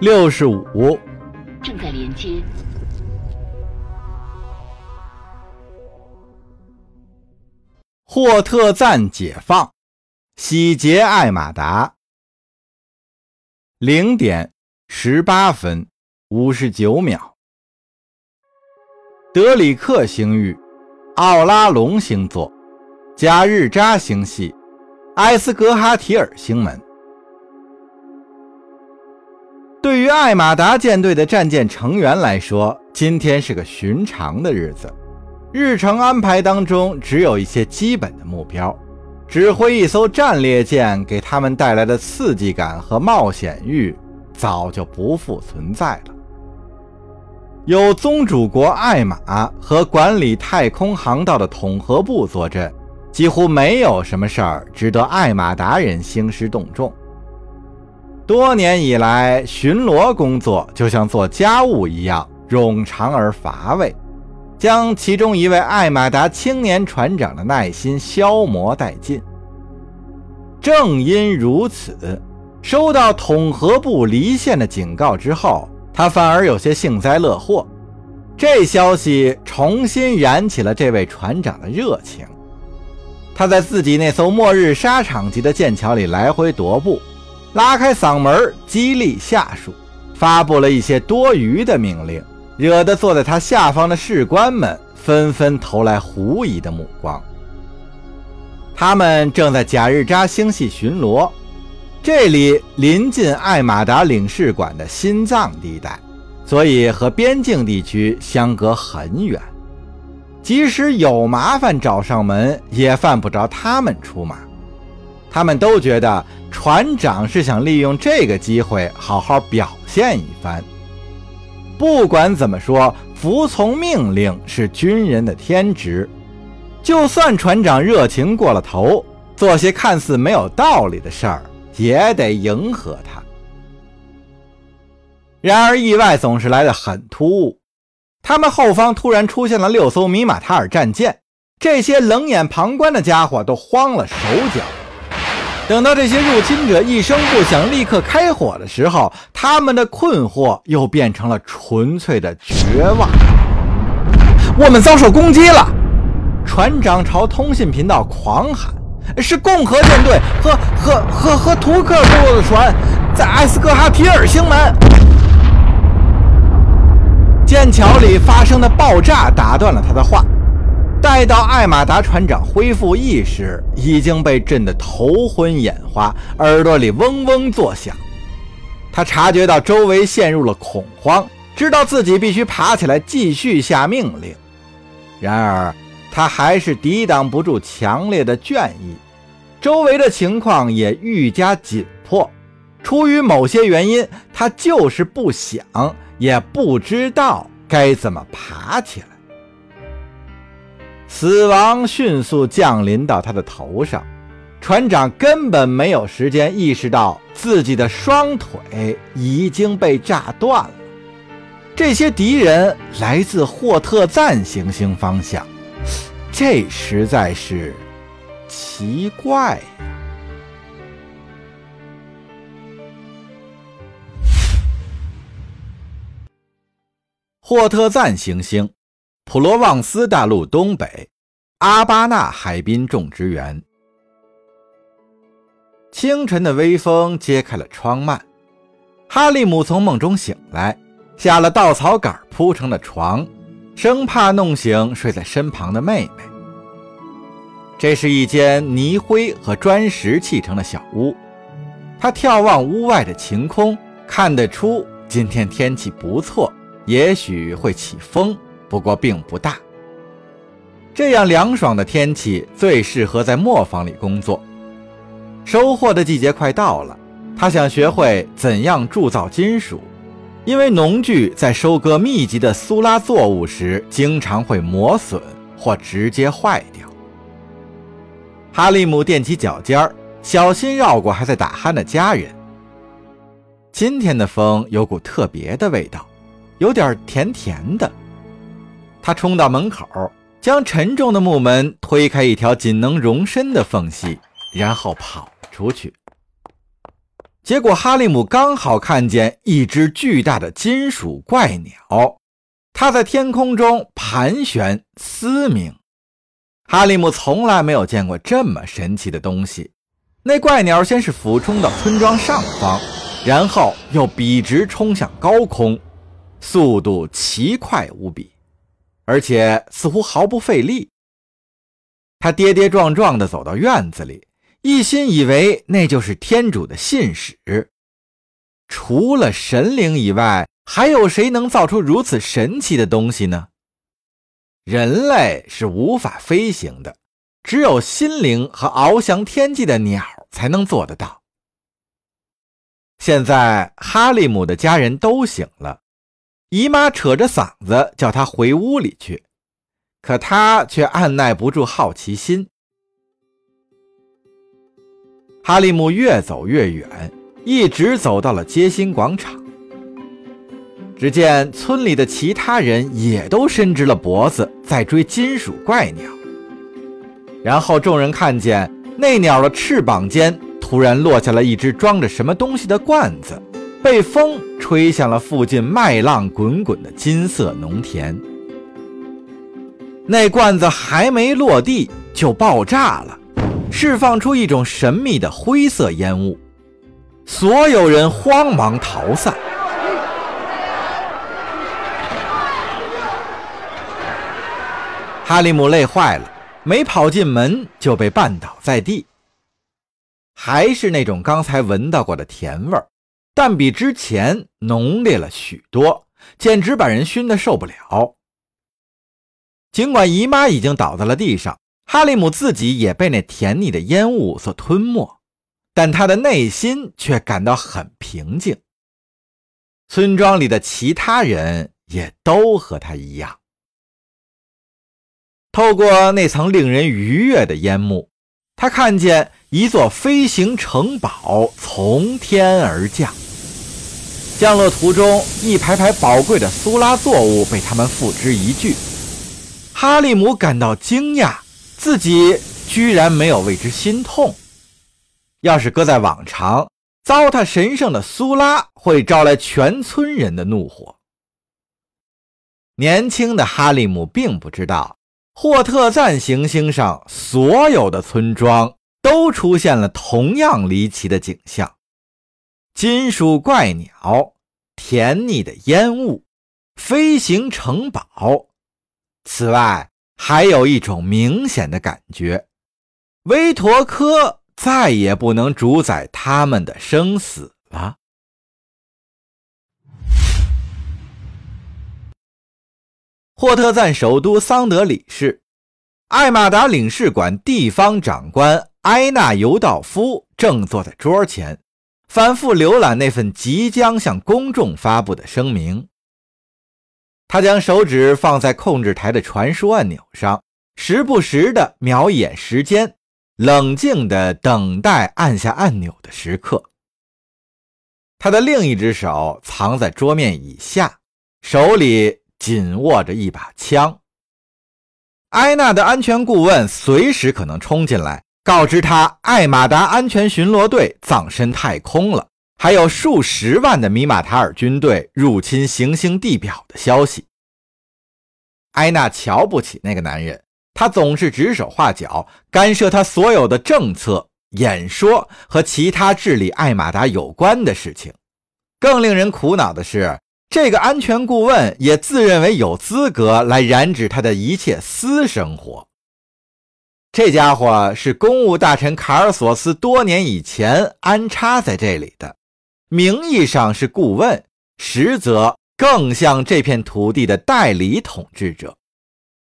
六十五，正在连接。霍特赞解放，洗劫艾马达。零点十八分五十九秒，德里克星域，奥拉隆星座，加日扎星系，埃斯格哈提尔星门。对于艾马达舰队的战舰成员来说，今天是个寻常的日子。日程安排当中只有一些基本的目标，指挥一艘战列舰给他们带来的刺激感和冒险欲早就不复存在了。有宗主国艾玛和管理太空航道的统合部坐镇，几乎没有什么事儿值得艾玛达人兴师动众。多年以来，巡逻工作就像做家务一样冗长而乏味，将其中一位艾玛达青年船长的耐心消磨殆尽。正因如此，收到统合部离线的警告之后，他反而有些幸灾乐祸。这消息重新燃起了这位船长的热情。他在自己那艘末日沙场级的剑桥里来回踱步。拉开嗓门激励下属，发布了一些多余的命令，惹得坐在他下方的士官们纷纷投来狐疑的目光。他们正在贾日扎星系巡逻，这里临近艾马达领事馆的心脏地带，所以和边境地区相隔很远。即使有麻烦找上门，也犯不着他们出马。他们都觉得船长是想利用这个机会好好表现一番。不管怎么说，服从命令是军人的天职。就算船长热情过了头，做些看似没有道理的事儿，也得迎合他。然而，意外总是来得很突兀。他们后方突然出现了六艘米马塔尔战舰，这些冷眼旁观的家伙都慌了手脚。等到这些入侵者一声不响立刻开火的时候，他们的困惑又变成了纯粹的绝望。我们遭受攻击了！船长朝通信频道狂喊：“是共和舰队和和和和图克部落的船，在埃斯格哈提尔星门。”剑桥里发生的爆炸打断了他的话。待到艾马达船长恢复意识，已经被震得头昏眼花，耳朵里嗡嗡作响。他察觉到周围陷入了恐慌，知道自己必须爬起来继续下命令。然而，他还是抵挡不住强烈的倦意。周围的情况也愈加紧迫。出于某些原因，他就是不想，也不知道该怎么爬起来。死亡迅速降临到他的头上，船长根本没有时间意识到自己的双腿已经被炸断了。这些敌人来自霍特赞行星方向，这实在是奇怪呀！霍特赞行星。普罗旺斯大陆东北，阿巴纳海滨种植园。清晨的微风揭开了窗幔，哈利姆从梦中醒来，下了稻草杆铺成的床，生怕弄醒睡在身旁的妹妹。这是一间泥灰和砖石砌成的小屋。他眺望屋外的晴空，看得出今天天气不错，也许会起风。不过并不大。这样凉爽的天气最适合在磨坊里工作。收获的季节快到了，他想学会怎样铸造金属，因为农具在收割密集的苏拉作物时经常会磨损或直接坏掉。哈利姆踮起脚尖儿，小心绕过还在打鼾的家人。今天的风有股特别的味道，有点甜甜的。他冲到门口，将沉重的木门推开一条仅能容身的缝隙，然后跑出去。结果哈利姆刚好看见一只巨大的金属怪鸟，它在天空中盘旋嘶鸣。哈利姆从来没有见过这么神奇的东西。那怪鸟先是俯冲到村庄上方，然后又笔直冲向高空，速度奇快无比，而且似乎毫不费力。他跌跌撞撞地走到院子里。一心以为那就是天主的信使，除了神灵以外，还有谁能造出如此神奇的东西呢？人类是无法飞行的，只有心灵和翱翔天际的鸟才能做得到。现在哈利姆的家人都醒了，姨妈扯着嗓子叫他回屋里去，可他却按耐不住好奇心。哈利姆越走越远，一直走到了街心广场。只见村里的其他人也都伸直了脖子在追金属怪鸟。然后众人看见那鸟的翅膀间突然落下了一只装着什么东西的罐子，被风吹向了附近麦浪滚滚的金色农田。那罐子还没落地就爆炸了。释放出一种神秘的灰色烟雾，所有人慌忙逃散。哈利姆累坏了，没跑进门就被绊倒在地。还是那种刚才闻到过的甜味儿，但比之前浓烈了许多，简直把人熏得受不了。尽管姨妈已经倒在了地上。哈利姆自己也被那甜腻的烟雾所吞没，但他的内心却感到很平静。村庄里的其他人也都和他一样。透过那层令人愉悦的烟幕，他看见一座飞行城堡从天而降。降落途中，一排排宝贵的苏拉作物被他们付之一炬。哈利姆感到惊讶。自己居然没有为之心痛。要是搁在往常，糟蹋神圣的苏拉会招来全村人的怒火。年轻的哈利姆并不知道，霍特赞行星上所有的村庄都出现了同样离奇的景象：金属怪鸟、甜腻的烟雾、飞行城堡。此外，还有一种明显的感觉，维陀科再也不能主宰他们的生死了。霍特赞首都桑德里市，艾玛达领事馆地方长官埃纳尤道夫正坐在桌前，反复浏览那份即将向公众发布的声明。他将手指放在控制台的传输按钮上，时不时地瞄一眼时间，冷静地等待按下按钮的时刻。他的另一只手藏在桌面以下，手里紧握着一把枪。埃娜的安全顾问随时可能冲进来，告知他艾马达安全巡逻队葬身太空了。还有数十万的米马塔尔军队入侵行星地表的消息。埃娜瞧不起那个男人，他总是指手画脚，干涉他所有的政策、演说和其他治理艾马达有关的事情。更令人苦恼的是，这个安全顾问也自认为有资格来染指他的一切私生活。这家伙是公务大臣卡尔索斯多年以前安插在这里的。名义上是顾问，实则更像这片土地的代理统治者。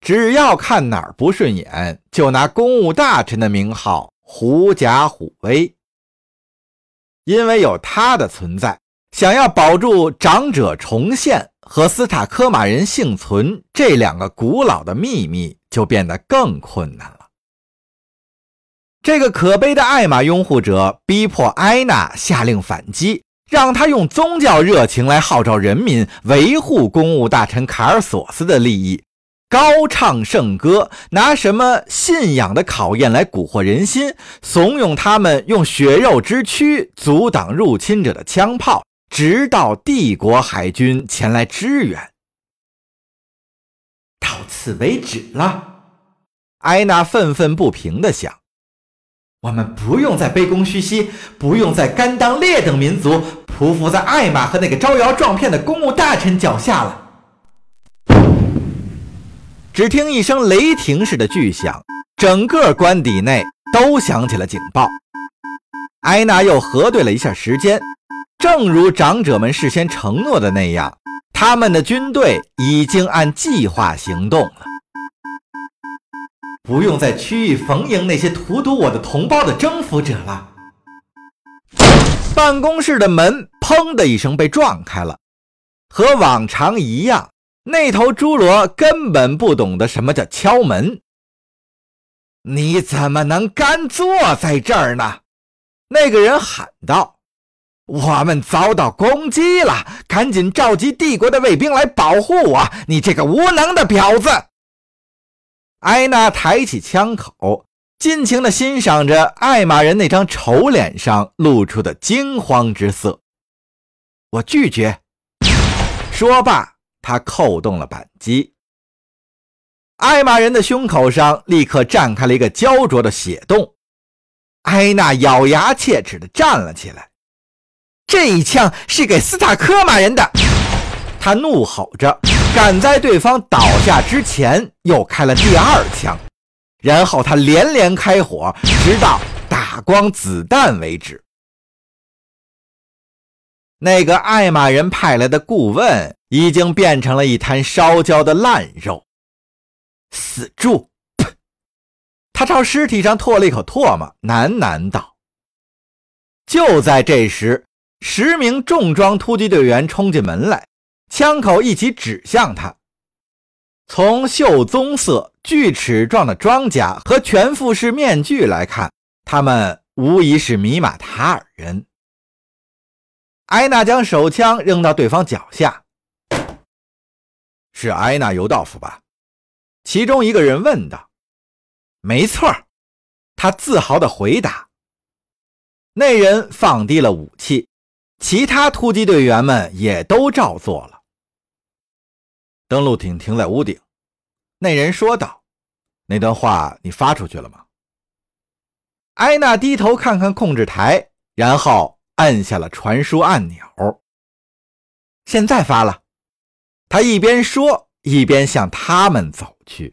只要看哪儿不顺眼，就拿公务大臣的名号狐假虎威。因为有他的存在，想要保住长者重现和斯塔科马人幸存这两个古老的秘密，就变得更困难了。这个可悲的艾玛拥护者逼迫埃娜下令反击。让他用宗教热情来号召人民维护公务大臣卡尔索斯的利益，高唱圣歌，拿什么信仰的考验来蛊惑人心，怂恿他们用血肉之躯阻挡入侵者的枪炮，直到帝国海军前来支援。到此为止了，埃娜愤愤不平地想：“我们不用再卑躬屈膝，不用再甘当劣等民族，匍匐在艾玛和那个招摇撞骗的公务大臣脚下了。”只听一声雷霆似的巨响，整个官邸内都响起了警报。埃娜又核对了一下时间，正如长者们事先承诺的那样，他们的军队已经按计划行动了，不用再区域逢迎那些荼毒我的同胞的征服者了。办公室的门砰的一声被撞开了，和往常一样。那头侏罗根本不懂得什么叫敲门。你怎么能干坐在这儿呢？那个人喊道：“我们遭到攻击了，赶紧召集帝国的卫兵来保护我！你这个无能的婊子！”艾娜抬起枪口，尽情地欣赏着艾玛人那张丑脸上露出的惊慌之色。我拒绝。说罢。他扣动了扳机，艾玛人的胸口上立刻绽开了一个焦灼的血洞。艾娜咬牙切齿地站了起来，这一枪是给斯塔科马人的。他怒吼着，赶在对方倒下之前又开了第二枪，然后他连连开火，直到打光子弹为止。那个艾玛人派来的顾问。已经变成了一滩烧焦的烂肉。死猪！他朝尸体上唾了一口唾沫，喃喃道：“就在这时，十名重装突击队员冲进门来，枪口一起指向他。从锈棕色、锯齿状的装甲和全副式面具来看，他们无疑是米马塔尔人。”艾娜将手枪扔到对方脚下。是埃纳尤道夫吧？其中一个人问道。“没错。”他自豪地回答。那人放低了武器，其他突击队员们也都照做了。登陆艇停在屋顶，那人说道：“那段话你发出去了吗？”埃娜低头看看控制台，然后按下了传输按钮。现在发了。他一边说，一边向他们走去。